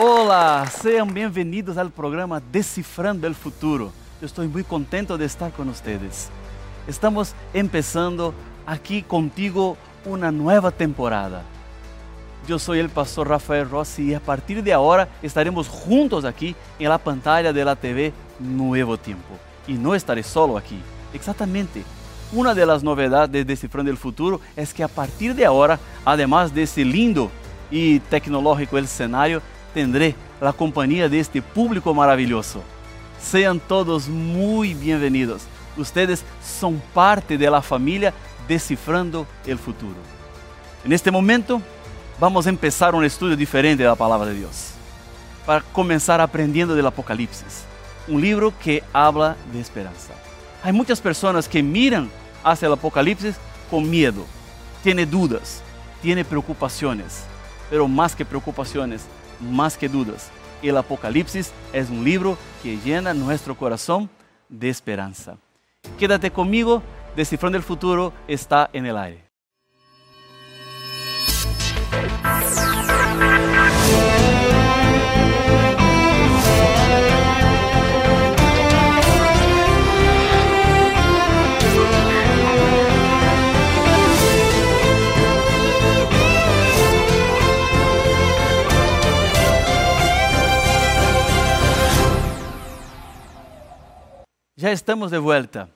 Olá, sejam bem-vindos ao programa Decifrando el Futuro. Eu estou muito contente de estar com vocês. Estamos começando aqui contigo uma nova temporada. Eu sou o pastor Rafael Rossi e a partir de agora estaremos juntos aqui em la pantalla de la TV Nuevo Tiempo. E não estarei solo aqui. Exatamente. Uma das novidades de Decifrando el Futuro é que a partir de agora, además desse lindo e tecnológico cenário, tendré a companhia deste público maravilhoso. Sejam todos muito bem-vindos. Ustedes são parte de la familia Decifrando el Futuro. En este momento, vamos a empezar un estudio diferente de la palabra de Dios. Para comenzar aprendiendo del Apocalipsis, un libro que habla de esperanza. Hay muchas personas que miran hacia el Apocalipsis con miedo, tiene dudas, tiene preocupaciones, pero más que preocupaciones, más que dudas, el Apocalipsis es un libro que llena nuestro corazón de esperanza. Quédate conmigo, Descifrando el Futuro está en el aire. Ya estamos de vuelta.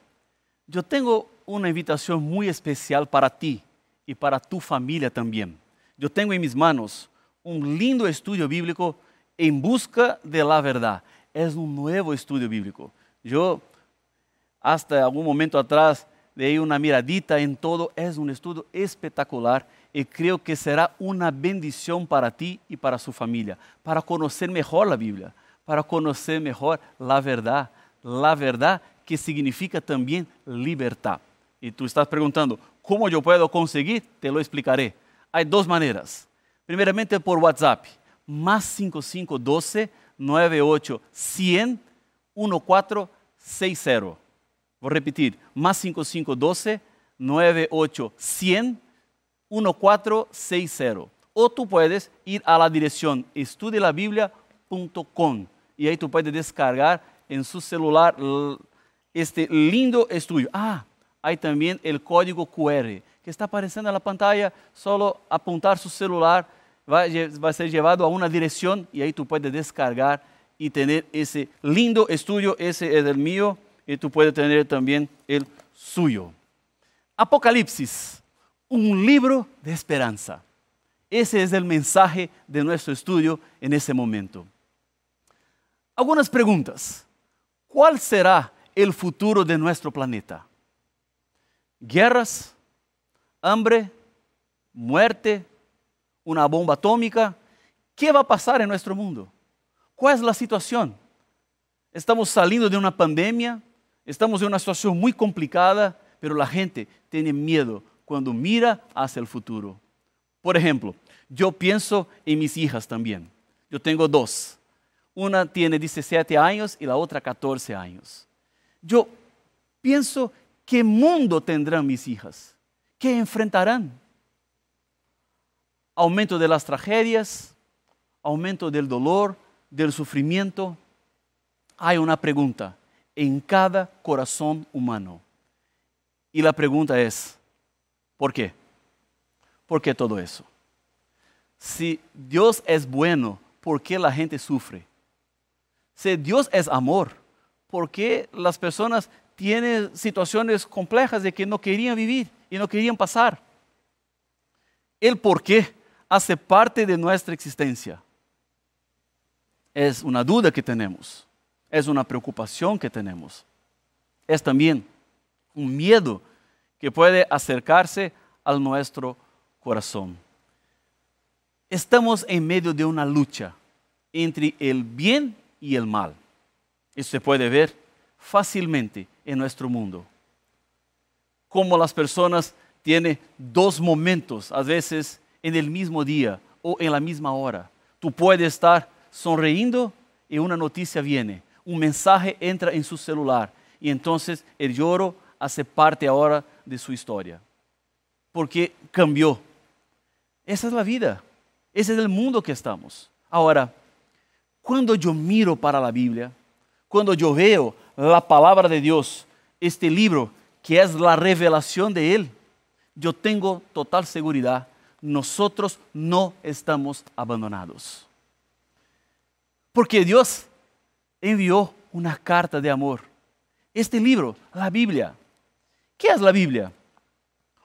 Yo tengo una invitación muy especial para ti y para tu familia también. Yo tengo en mis manos un lindo estudio bíblico en busca de la verdad. Es un nuevo estudio bíblico. Yo hasta algún momento atrás di una miradita en todo. Es un estudio espectacular y creo que será una bendición para ti y para su familia, para conocer mejor la Biblia, para conocer mejor la verdad la verdad que significa también libertad. Y tú estás preguntando, ¿cómo yo puedo conseguir? Te lo explicaré. Hay dos maneras. Primeramente por WhatsApp, más 5512 98 100 1460. Voy a repetir, más 5512 98 100 1460. O tú puedes ir a la dirección estudielabiblia.com y ahí tú puedes descargar en su celular este lindo estudio. Ah, hay también el código QR que está apareciendo en la pantalla. Solo apuntar su celular va, a ser llevado a una dirección y ahí tú puedes descargar y tener ese lindo estudio. Ese es el mío y tú puedes tener también el suyo. Apocalipsis, un libro de esperanza. Ese es el mensaje de nuestro estudio en ese momento. Algunas preguntas. ¿Cuál será el futuro de nuestro planeta? ¿Guerras? ¿Hambre? ¿Muerte? ¿Una bomba atómica? ¿Qué va a pasar en nuestro mundo? ¿Cuál es la situación? Estamos saliendo de una pandemia, estamos en una situación muy complicada, pero la gente tiene miedo cuando mira hacia el futuro. Por ejemplo, yo pienso en mis hijas también. Yo tengo dos. Una tiene 17 años y la otra 14 años. Yo pienso, ¿qué mundo tendrán mis hijas? ¿Qué enfrentarán? Aumento de las tragedias, aumento del dolor, del sufrimiento. Hay una pregunta en cada corazón humano. Y la pregunta es, ¿por qué? ¿Por qué todo eso? Si Dios es bueno, ¿por qué la gente sufre? Si Dios es amor, ¿por qué las personas tienen situaciones complejas de que no querían vivir y no querían pasar? El por qué hace parte de nuestra existencia. Es una duda que tenemos, es una preocupación que tenemos, es también un miedo que puede acercarse a nuestro corazón. Estamos en medio de una lucha entre el bien y el mal. Eso se puede ver fácilmente en nuestro mundo. Como las personas tienen dos momentos, a veces en el mismo día o en la misma hora. Tú puedes estar sonriendo y una noticia viene, un mensaje entra en su celular y entonces el lloro hace parte ahora de su historia. Porque cambió. Esa es la vida. Ese es el mundo que estamos. Ahora, Cuando yo miro para la Biblia, cuando yo veo la palabra de Dios, este libro que es la revelación de Él, yo tengo total seguridad, nosotros no estamos abandonados. Porque Dios envió una carta de amor. Este libro, la Biblia. ¿Qué es la Biblia?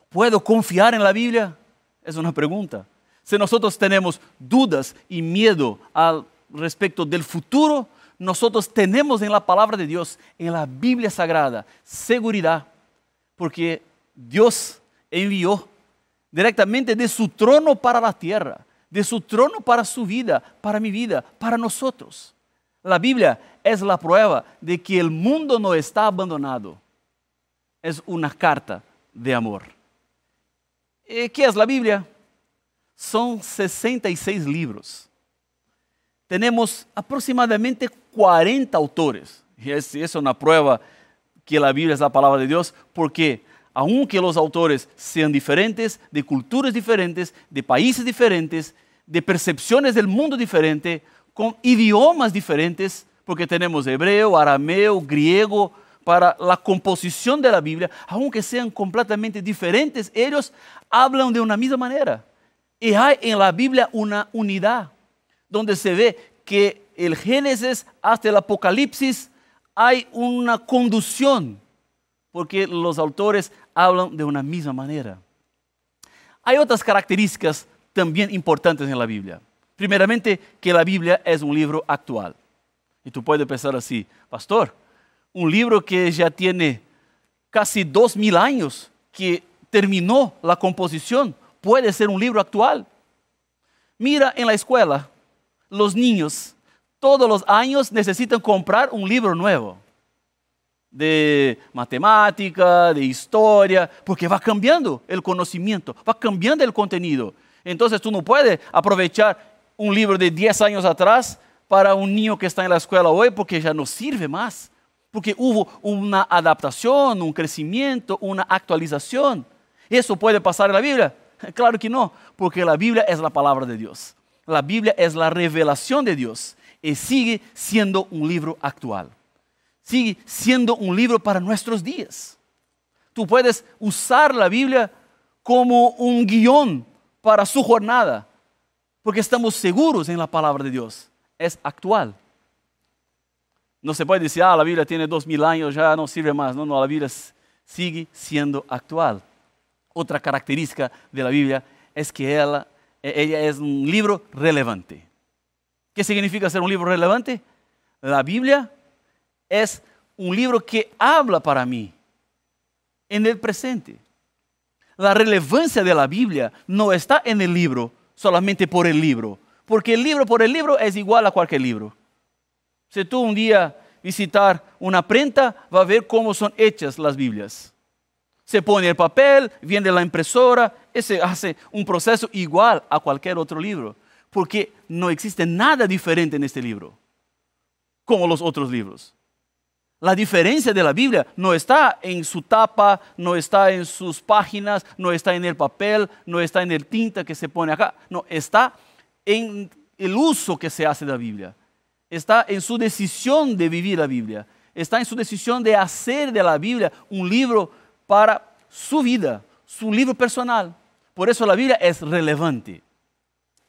¿Puedo confiar en la Biblia? Es una pregunta. Si nosotros tenemos dudas y miedo al respecto del futuro, nosotros tenemos en la palabra de Dios, en la Biblia Sagrada, seguridad, porque Dios envió directamente de su trono para la tierra, de su trono para su vida, para mi vida, para nosotros. La Biblia es la prueba de que el mundo no está abandonado. Es una carta de amor. Eh, ¿Qué es la Biblia? Son 66 libros. Tenemos aproximadamente 40 autores. Y es, es una prueba que la Biblia es la palabra de Dios, porque aunque los autores sean diferentes, de culturas diferentes, de países diferentes, de percepciones del mundo diferente, con idiomas diferentes, porque tenemos hebreo, arameo, griego, para la composición de la Biblia, aunque sean completamente diferentes, ellos hablan de una misma manera. Y hay en la Biblia una unidad, donde se ve que el Génesis hasta el Apocalipsis hay una conducción, porque los autores hablan de una misma manera. Hay otras características también importantes en la Biblia. Primeramente, que la Biblia es un libro actual. Y tú puedes pensar así, pastor, un libro que ya tiene casi dos mil años, que terminó la composición, puede ser un libro actual. Mira en la escuela, los niños todos los años necesitan comprar un libro nuevo de matemática, de historia, porque va cambiando el conocimiento, va cambiando el contenido. Entonces tú no puedes aprovechar un libro de 10 años atrás para un niño que está en la escuela hoy porque ya no sirve más porque hubo una adaptación, un crecimiento, una actualización. ¿Eso puede pasar en la Biblia? Claro que no, porque la Biblia es la palabra de Dios. La Biblia es la revelación de Dios y sigue siendo un libro actual. Sigue siendo un libro para nuestros días. Tú puedes usar la Biblia como un guion para su jornada, porque estamos seguros en la palabra de Dios. Es actual. No se puede decir, ah, la Biblia tiene dos mil años, ya no sirve más. No, no, la Biblia sigue siendo actual. Otra característica de la Biblia es que ella, ella es un libro relevante. ¿Qué significa ser un libro relevante? La Biblia es un libro que habla para mí en el presente. La relevancia de la Biblia no está en el libro solamente por el libro, porque el libro por el libro es igual a cualquier libro. Si tú un día visitar una prenta, va a ver cómo son hechas las Biblias. Se pone el papel, viene la impresora, ese hace un proceso igual a cualquier otro libro, porque no existe nada diferente en este libro, como los otros libros. La diferencia de la Biblia no está en su tapa, no está en sus páginas, no está en el papel, no está en el tinta que se pone acá, no, está en el uso que se hace de la Biblia. Está en su decisión de vivir la Biblia, está en su decisión de hacer de la Biblia un libro para su vida, su libro personal. Por eso la Biblia es relevante.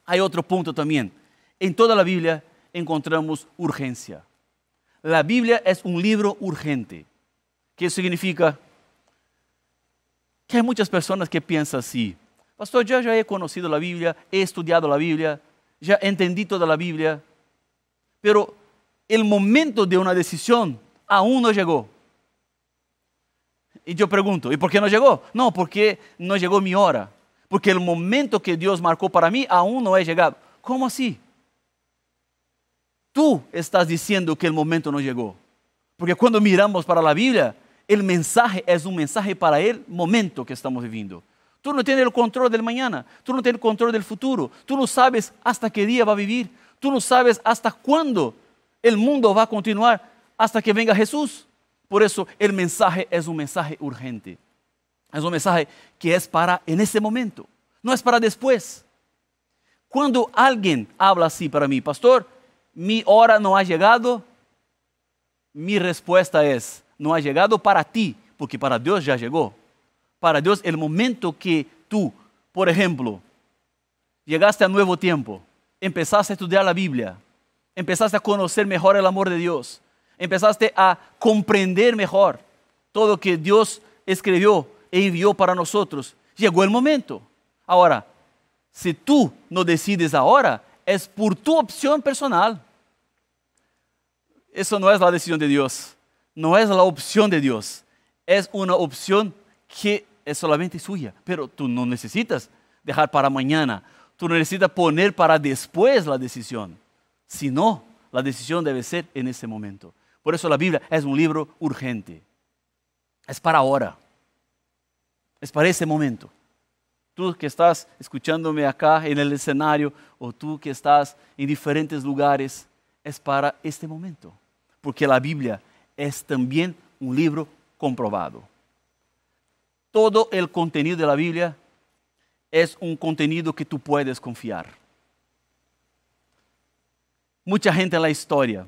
Hay otro punto también. En toda la Biblia encontramos urgencia. La Biblia es un libro urgente. ¿Qué significa? Que hay muchas personas que piensan así. Pastor, yo ya he conocido la Biblia, he estudiado la Biblia, ya entendí toda la Biblia, pero el momento de una decisión aún no llegó. Y yo pregunto, ¿y por qué no llegó? No, porque no llegó mi hora. Porque el momento que Dios marcó para mí aún no ha llegado. ¿Cómo así? Tú estás diciendo que el momento no llegó. Porque cuando miramos para la Biblia, el mensaje es un mensaje para el momento que estamos viviendo. Tú no tienes el control del mañana, tú no tienes el control del futuro, tú no sabes hasta qué día va a vivir, Tú no sabes hasta cuándo el mundo va a continuar hasta que venga Jesús. Por eso el mensaje es un mensaje urgente. Es un mensaje que es para en ese momento, no es para después. Cuando alguien habla así para mí, pastor, mi hora no ha llegado, mi respuesta es, no ha llegado para ti, porque para Dios ya llegó. Para Dios el momento que tú, por ejemplo, llegaste a nuevo tiempo, empezaste a estudiar la Biblia, empezaste a conocer mejor el amor de Dios, empezaste a comprender mejor todo lo que Dios escribió e envió para nosotros. Llegó el momento. Ahora, si tú no decides ahora, es por tu opción personal. Eso no es la decisión de Dios, no es la opción de Dios, es una opción que es solamente suya, pero tú no necesitas dejar para mañana, tú necesitas poner para después la decisión. Si no, la decisión debe ser en ese momento. Por eso la Biblia es un libro urgente. Es para ahora. Es para ese momento. Tú que estás escuchándome acá en el escenario o tú que estás en diferentes lugares, es para este momento. Porque la Biblia es también un libro comprobado. Todo el contenido de la Biblia es un contenido que tú puedes confiar mucha gente en la historia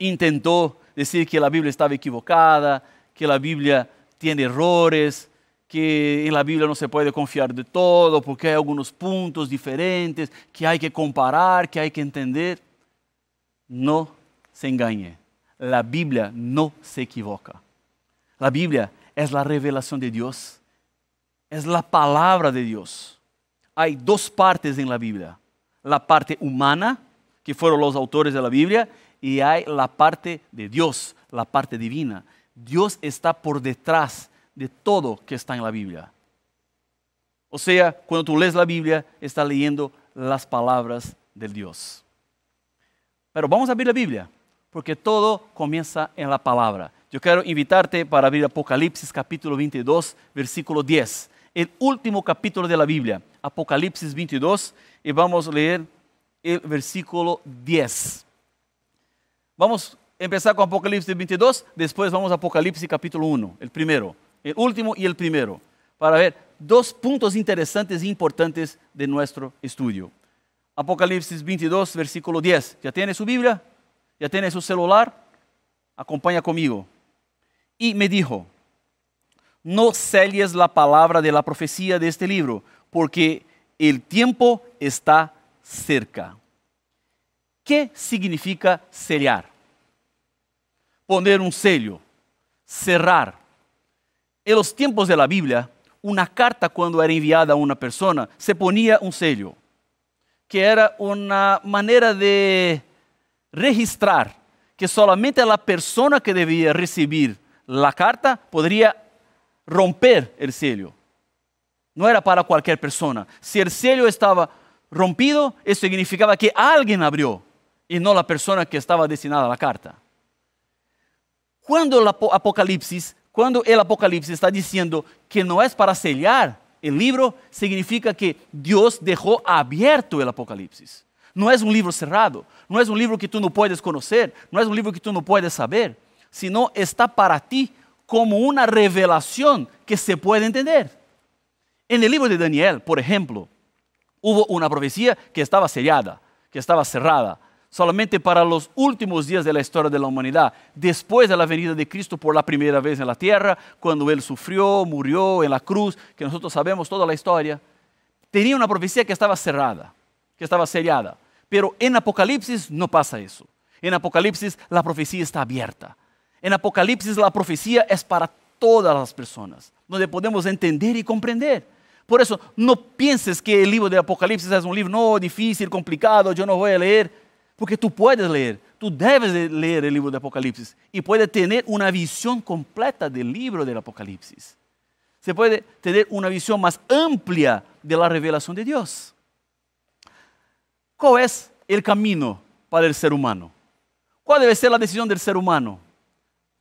intentó decir que la Biblia estaba equivocada, que la Biblia tiene errores, que en la Biblia no se puede confiar de todo porque hay algunos puntos diferentes que hay que comparar, que hay que entender. No se engañe, la Biblia no se equivoca. La Biblia es la revelación de Dios, es la palabra de Dios. Hay dos partes en la Biblia, la parte humana, que fueron los autores de la Biblia, y hay la parte de Dios, la parte divina. Dios está por detrás de todo que está en la Biblia. O sea, cuando tú lees la Biblia, estás leyendo las palabras del Dios. Pero vamos a abrir la Biblia, porque todo comienza en la palabra. Yo quiero invitarte para abrir Apocalipsis capítulo 22, versículo 10. El último capítulo de la Biblia, Apocalipsis 22, y vamos a leer el versículo 10. Vamos a empezar con Apocalipsis 22, después vamos a Apocalipsis capítulo 1, el primero, el último y el primero, para ver dos puntos interesantes e importantes de nuestro estudio. Apocalipsis 22, versículo 10. ¿Ya tiene su Biblia? ¿Ya tiene su celular? Acompaña conmigo. Y me dijo, no selles la palabra de la profecía de este libro, porque el tiempo está cerca. ¿Qué significa sellar? Poner un sello, cerrar. En los tiempos de la Biblia, una carta cuando era enviada a una persona se ponía un sello, que era una manera de registrar que solamente la persona que debía recibir la carta podría romper el sello. No era para cualquier persona. Si el sello estaba rompido, eso significaba que alguien abrió y no la persona que estaba destinada a la carta. Cuando el Apocalipsis, está diciendo que no es para sellar el libro, significa que Dios dejó abierto el Apocalipsis. No es un libro cerrado, no es un libro que tú no puedes conocer, no es un libro que tú no puedes saber, sino está para ti como una revelación que se puede entender. En el libro de Daniel, por ejemplo, hubo una profecía que estaba sellada, que estaba cerrada, solamente para los últimos días de la historia de la humanidad, después de la venida de Cristo por la primera vez en la tierra, cuando Él sufrió, murió en la cruz, que nosotros sabemos toda la historia, tenía una profecía que estaba cerrada, que estaba sellada. Pero en Apocalipsis no pasa eso. En Apocalipsis la profecía está abierta. En Apocalipsis la profecía es para todas las personas, donde podemos entender y comprender. Por eso, no pienses que el libro de Apocalipsis es un libro no difícil, complicado, yo no voy a leer, porque tú puedes leer, tú debes leer el libro de Apocalipsis y puedes tener una visión completa del libro del Apocalipsis. Se puede tener una visión más amplia de la revelación de Dios. ¿Cuál es el camino para el ser humano? ¿Cuál debe ser la decisión del ser humano?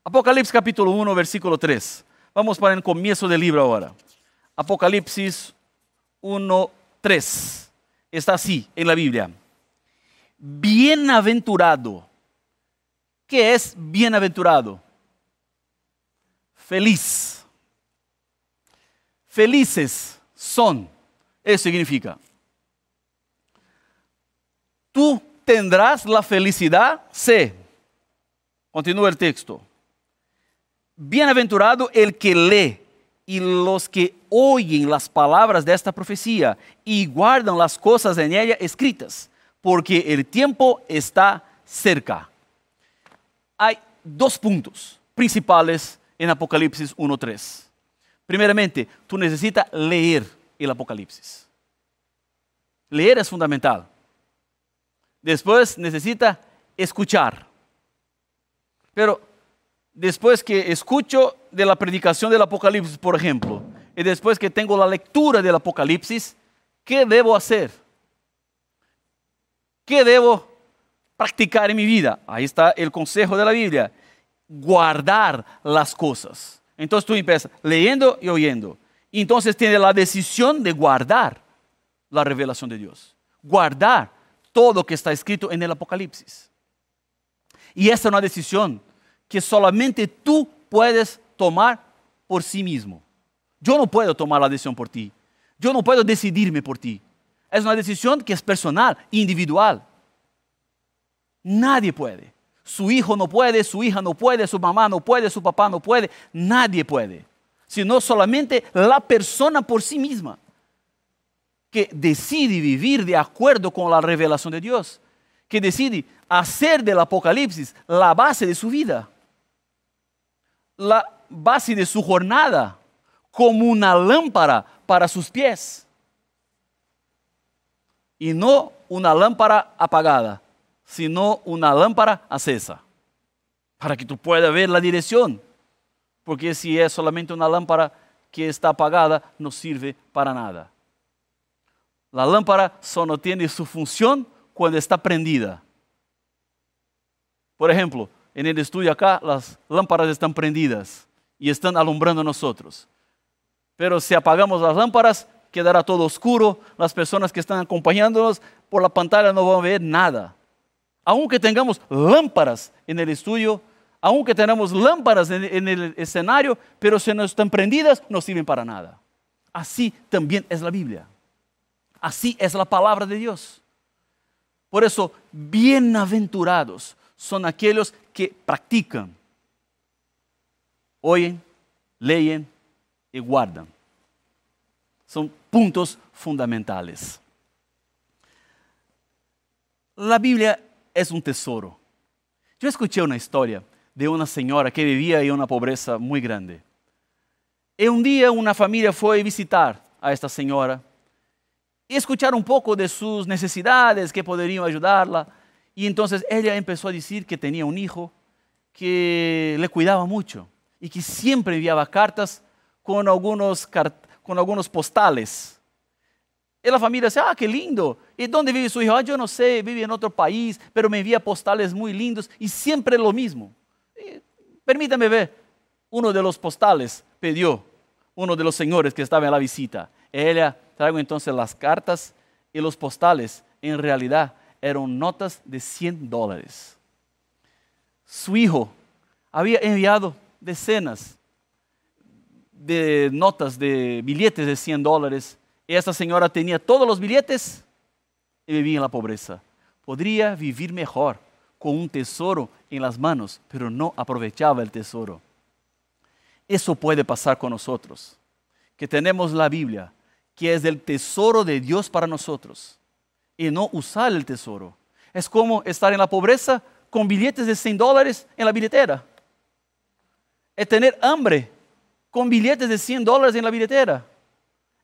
Apocalipsis capítulo 1, versículo 3. Vamos para el comienzo del libro ahora. Apocalipsis 1, 3. Está así en la Biblia. Bienaventurado. ¿Qué es bienaventurado? Feliz. Felices son. Eso significa. Tú tendrás la felicidad? C. Continúa el texto. Bienaventurado el que lee y los que oyen las palabras de esta profecía y guardan las cosas en ella escritas, porque el tiempo está cerca. Hay dos puntos principales en Apocalipsis 1.3. Primeramente, tú necesitas leer el Apocalipsis. Leer es fundamental. Después necesita escuchar. Pero después que escucho de la predicación del Apocalipsis, por ejemplo, y después que tengo la lectura del Apocalipsis, ¿qué debo hacer? ¿Qué debo practicar en mi vida? Ahí está el consejo de la Biblia. Guardar las cosas. Entonces tú empiezas leyendo y oyendo. Entonces tienes la decisión de guardar la revelación de Dios. Guardar todo lo que está escrito en el Apocalipsis. Y esa es una decisión que solamente tú puedes tomar por sí mismo. Yo no puedo tomar la decisión por ti. Yo no puedo decidirme por ti. Es una decisión que es personal, individual. Nadie puede. Su hijo no puede, su hija no puede, su mamá no puede, su papá no puede. Nadie puede. Sino solamente la persona por sí misma que decide vivir de acuerdo con la revelación de Dios, que decide hacer del Apocalipsis la base de su vida, la base de su jornada, como una lámpara para sus pies. Y no una lámpara apagada, sino una lámpara acesa, para que tú puedas ver la dirección. Porque si es solamente una lámpara que está apagada, no sirve para nada. La lámpara solo tiene su función cuando está prendida. Por ejemplo, en el estudio acá las lámparas están prendidas y están alumbrando a nosotros. Pero si apagamos las lámparas, quedará todo oscuro, las personas que están acompañándonos por la pantalla no van a ver nada. Aunque tengamos lámparas en el estudio, aunque tengamos lámparas en, el escenario, pero si no están prendidas, no sirven para nada. Así también es la Biblia. Así es la palabra de Dios. Por eso, bienaventurados son aquellos que practican, oyen, leen y guardan. Son puntos fundamentales. La Biblia es un tesoro. Yo escuché una historia de una señora que vivía en una pobreza muy grande. Y un día una familia fue a visitar a esta señora y escuchar un poco de sus necesidades que podrían ayudarla. Y entonces ella empezó a decir que tenía un hijo que le cuidaba mucho y que siempre enviaba cartas con algunos, con algunos postales. Y la familia decía, ah, qué lindo. ¿Y dónde vive su hijo? Ah, yo no sé, vive en otro país, pero me envía postales muy lindos y siempre lo mismo. permítame ver, uno de los postales pidió, uno de los señores que estaba en la visita. Ella Traigo entonces las cartas y los postales. En realidad eran notas de 100 dólares. Su hijo había enviado decenas de notas de billetes de 100 dólares. Y esta señora tenía todos los billetes y vivía en la pobreza. Podría vivir mejor con un tesoro en las manos, pero no aprovechaba el tesoro. Eso puede pasar con nosotros, que tenemos la Biblia, que es el tesoro de Dios para nosotros y no usar el tesoro. Es como estar en la pobreza con billetes de 100 dólares en la billetera. Es tener hambre con billetes de 100 dólares en la billetera.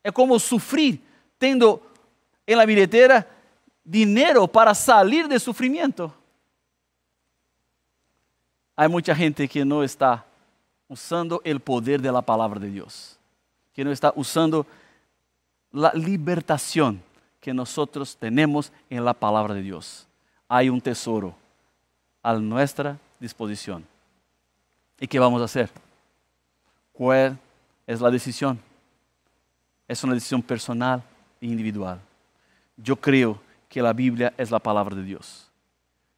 Es como sufrir teniendo en la billetera dinero para salir del sufrimiento. Hay mucha gente que no está usando el poder de la palabra de Dios, que no está usando la libertación que nosotros tenemos en la palabra de Dios. Hay un tesoro a nuestra disposición. ¿Y qué vamos a hacer? ¿Cuál es la decisión? Es una decisión personal e individual. Yo creo que la Biblia es la palabra de Dios.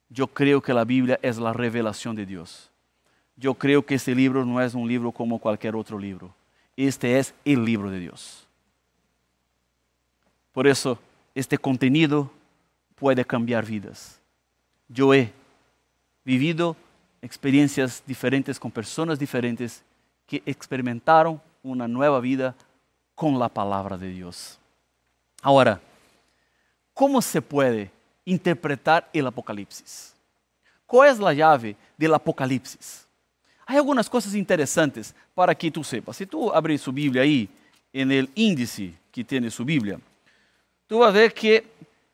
Yo creo que la Biblia es la revelación de Dios. Yo creo que este libro no es un libro como cualquier otro libro. Este es el libro de Dios. Por eso, este contenido puede cambiar vidas. yo he vivido experiencias diferentes con personas diferentes que experimentaron una nueva vida con la palabra de Dios. Ahora, ¿cómo se puede interpretar el Apocalipsis? ¿Cuál es la llave del Apocalipsis? Hay algunas cosas interesantes para que tú sepas. Si tú abres su Biblia ahí, en el índice que tiene su Biblia, tú vas a ver que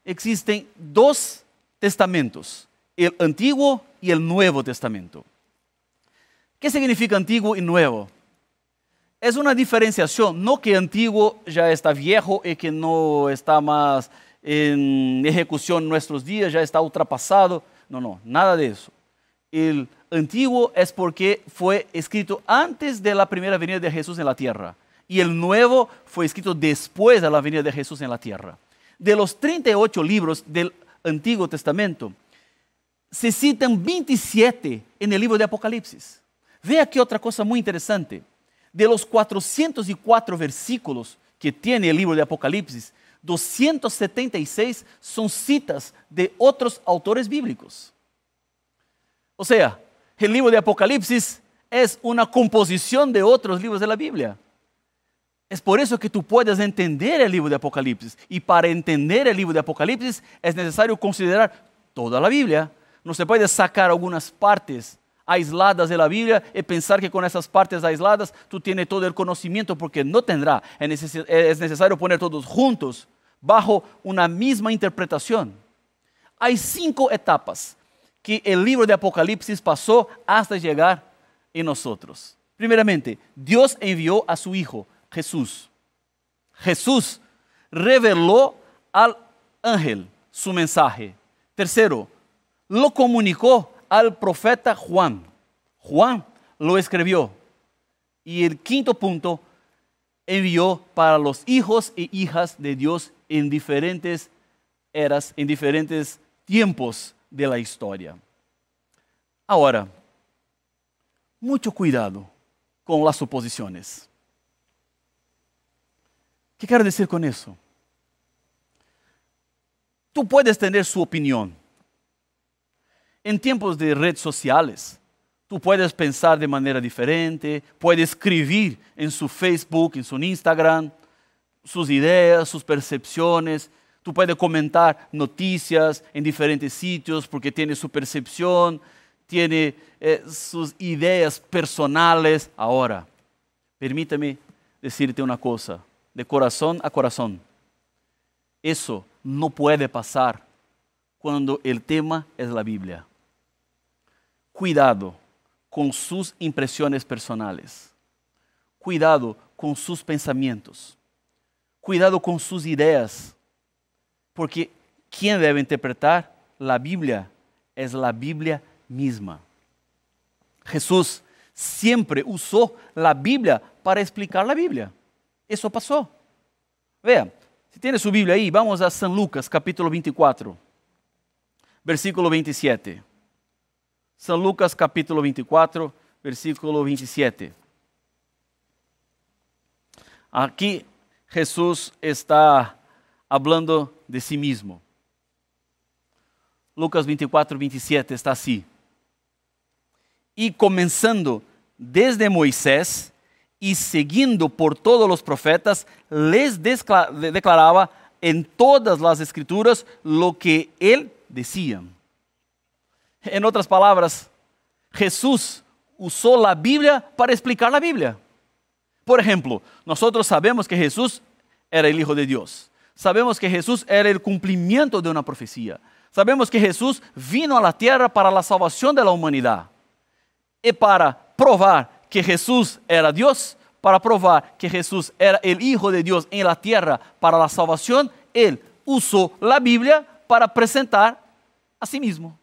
existen dos testamentos, el Antiguo y el Nuevo Testamento. ¿Qué significa Antiguo y Nuevo? Es una diferenciación, no que Antiguo ya está viejo y que no está más en ejecución en nuestros días, ya está ultrapasado. No, no, nada de eso. El Antiguo es porque fue escrito antes de la primera venida de Jesús en la tierra y el Nuevo fue escrito después de la venida de Jesús en la tierra. De los 38 libros del Antiguo Testamento, se citan 27 en el libro de Apocalipsis. Ve aquí otra cosa muy interesante. De los 404 versículos que tiene el libro de Apocalipsis, 276 son citas de otros autores bíblicos. O sea, el libro de Apocalipsis es una composición de otros libros de la Biblia. Es por eso que tú puedes entender el libro de Apocalipsis. Y para entender el libro de Apocalipsis es necesario considerar toda la Biblia. No se puede sacar algunas partes aisladas de la Biblia y pensar que con esas partes aisladas tú tienes todo el conocimiento porque no tendrá. Es necesario poner todos juntos bajo una misma interpretación. Hay cinco etapas que el libro de Apocalipsis pasó hasta llegar en nosotros. Primeramente, Dios envió a su Hijo Jesús. Jesús reveló al ángel su mensaje. Tercero, lo comunicó al profeta Juan. Juan lo escribió. Y el quinto punto, envió para los hijos e hijas de Dios en diferentes eras, en diferentes tiempos de la historia. Ahora, mucho cuidado con las suposiciones. ¿Qué quiero decir con eso? Tú puedes tener su opinión. En tiempos de redes sociales, tú puedes pensar de manera diferente, puedes escribir en su Facebook, en su Instagram, sus ideas, sus percepciones. Tú puedes comentar noticias en diferentes sitios porque tiene su percepción, tiene eh, sus ideas personales. Ahora, permítame decirte una cosa de corazón a corazón. Eso no puede pasar cuando el tema es la Biblia. Cuidado con sus impresiones personales. Cuidado con sus pensamientos. Cuidado con sus ideas. Porque quien debe interpretar la Biblia es la Biblia misma. Jesús siempre usó la Biblia para explicar la Biblia. Eso pasó. Vea, si tiene su Biblia ahí, vamos a San Lucas, capítulo 24, versículo 27. San Lucas, capítulo 24, versículo 27. Aquí Jesús está hablando de sí mismo. Lucas 24, 27 está así. Y comenzando desde Moisés y siguiendo por todos los profetas, les declaraba en todas las escrituras lo que él decía. En otras palabras, Jesús usó la Biblia para explicar la Biblia. Por ejemplo, nosotros sabemos que Jesús era el Hijo de Dios. Sabemos que Jesús era el cumplimiento de una profecía. Sabemos que Jesús vino a la tierra para la salvación de la humanidad. Y para probar que Jesús era Dios, para probar que Jesús era el Hijo de Dios en la tierra para la salvación, Él usó la Biblia para presentar a sí mismo.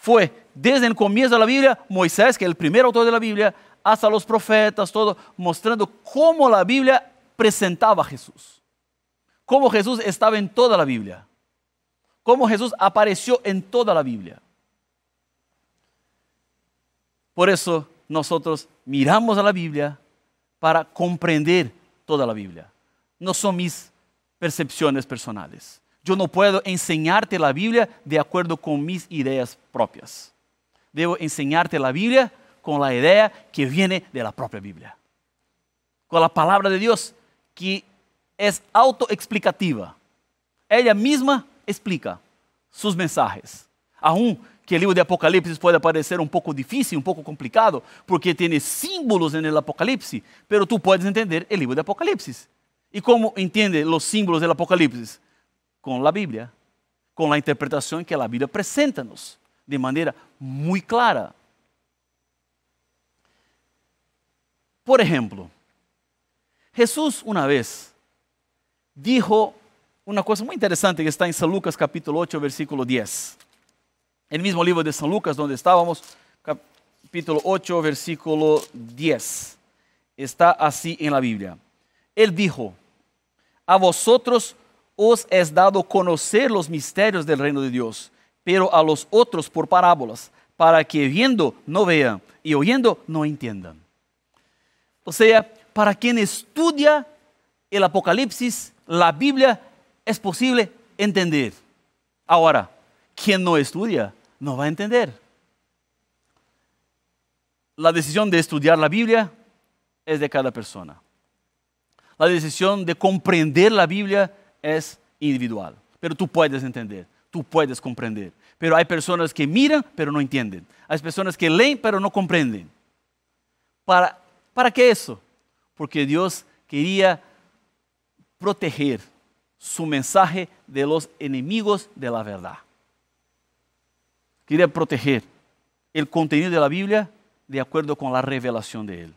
Fue desde el comienzo de la Biblia, Moisés, que es el primer autor de la Biblia, hasta los profetas, todo mostrando cómo la Biblia presentaba a Jesús. Cómo Jesús estaba en toda la Biblia. Cómo Jesús apareció en toda la Biblia. Por eso nosotros miramos a la Biblia para comprender toda la Biblia. No son mis percepciones personales. Yo no puedo enseñarte la Biblia de acuerdo con mis ideas propias. Debo enseñarte la Biblia con la idea que viene de la propia Biblia. Con la palabra de Dios que es autoexplicativa. Ella misma explica sus mensajes. Aún que el libro de Apocalipsis puede parecer un poco difícil, un poco complicado, porque tiene símbolos en el Apocalipsis, pero tú puedes entender el libro de Apocalipsis. ¿Y cómo entiende los símbolos del Apocalipsis? Con la Biblia, con la interpretación que la Biblia presenta-nos de maneira muito clara. Por exemplo, Jesus uma vez dijo uma coisa muito interessante que está em São Lucas capítulo 8, versículo 10. No mesmo livro de São Lucas, onde estávamos, capítulo 8, versículo 10. Está assim em la Bíblia. Ele dijo, a vosotros os es dado conocer los misterios del reino de Dios, pero a los otros por parábolas, para que viendo no vean y oyendo no entiendan. O sea, para quien estudia el Apocalipsis, la Biblia, es posible entender. Ahora, quien no estudia, no va a entender. La decisión de estudiar la Biblia es de cada persona. La decisión de comprender la Biblia es individual, pero tú puedes entender tú puedes comprender. Pero hay personas que miran, pero no entienden. Hay personas que leen, pero no comprenden. ¿Para, ¿Para qué eso? Porque Dios quería proteger su mensaje de los enemigos de la verdad. Quería proteger el contenido de la Biblia de acuerdo con la revelación de Él.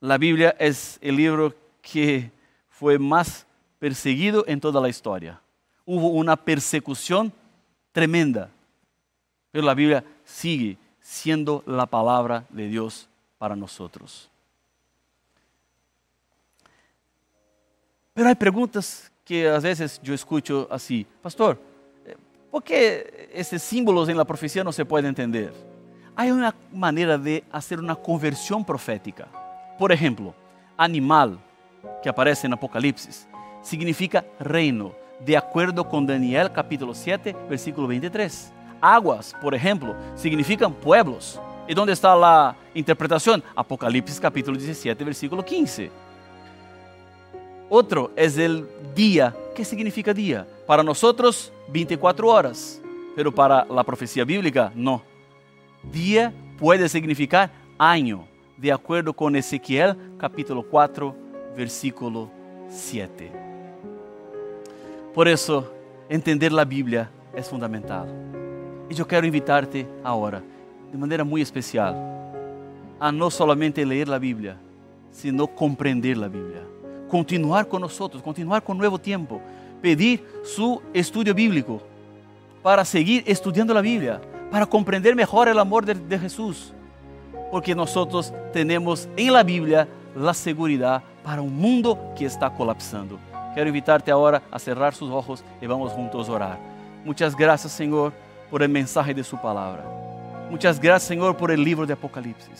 La Biblia es el libro que fue más perseguido en toda la historia hubo una persecución tremenda. Pero la Biblia sigue siendo la palabra de Dios para nosotros. Pero hay preguntas que a veces yo escucho así, pastor, ¿por qué estos símbolos en la profecía no se pueden entender? Hay una manera de hacer una conversión profética. Por ejemplo, animal, que aparece en Apocalipsis, significa reino de acuerdo con Daniel capítulo 7, versículo 23. Aguas, por ejemplo, significan pueblos. ¿Y dónde está la interpretación? Apocalipsis capítulo 17, versículo 15. Otro es el día. ¿Qué significa día? Para nosotros, 24 horas, pero para la profecía bíblica, no. Día puede significar año, de acuerdo con Ezequiel capítulo 4, versículo 7. Por isso, entender a Bíblia é fundamental. E eu quero invitar-te agora, de maneira muito especial, a não somente ler a Bíblia, sino compreender a Bíblia. Continuar nós, continuar com o novo tempo, pedir su estudo bíblico para seguir estudando a Bíblia, para compreender melhor o amor de, de Jesus. Porque nós temos em la Bíblia a segurança para um mundo que está colapsando. Quero invitar-te agora a cerrar seus olhos e vamos juntos orar. Muitas graças, Senhor, por el mensaje de Sua palavra. Muitas graças, Senhor, por el livro de Apocalipse.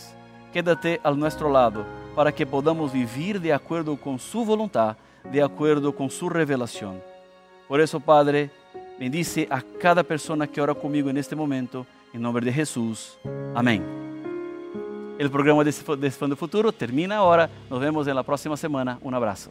Quédate ao nosso lado para que podamos vivir de acordo com Sua voluntade, de acordo com Sua revelação. Por isso, Padre, bendice a cada pessoa que ora comigo neste momento, em nome de Jesus. Amém. O programa Desfando Futuro termina agora. Nos vemos na próxima semana. Um abraço.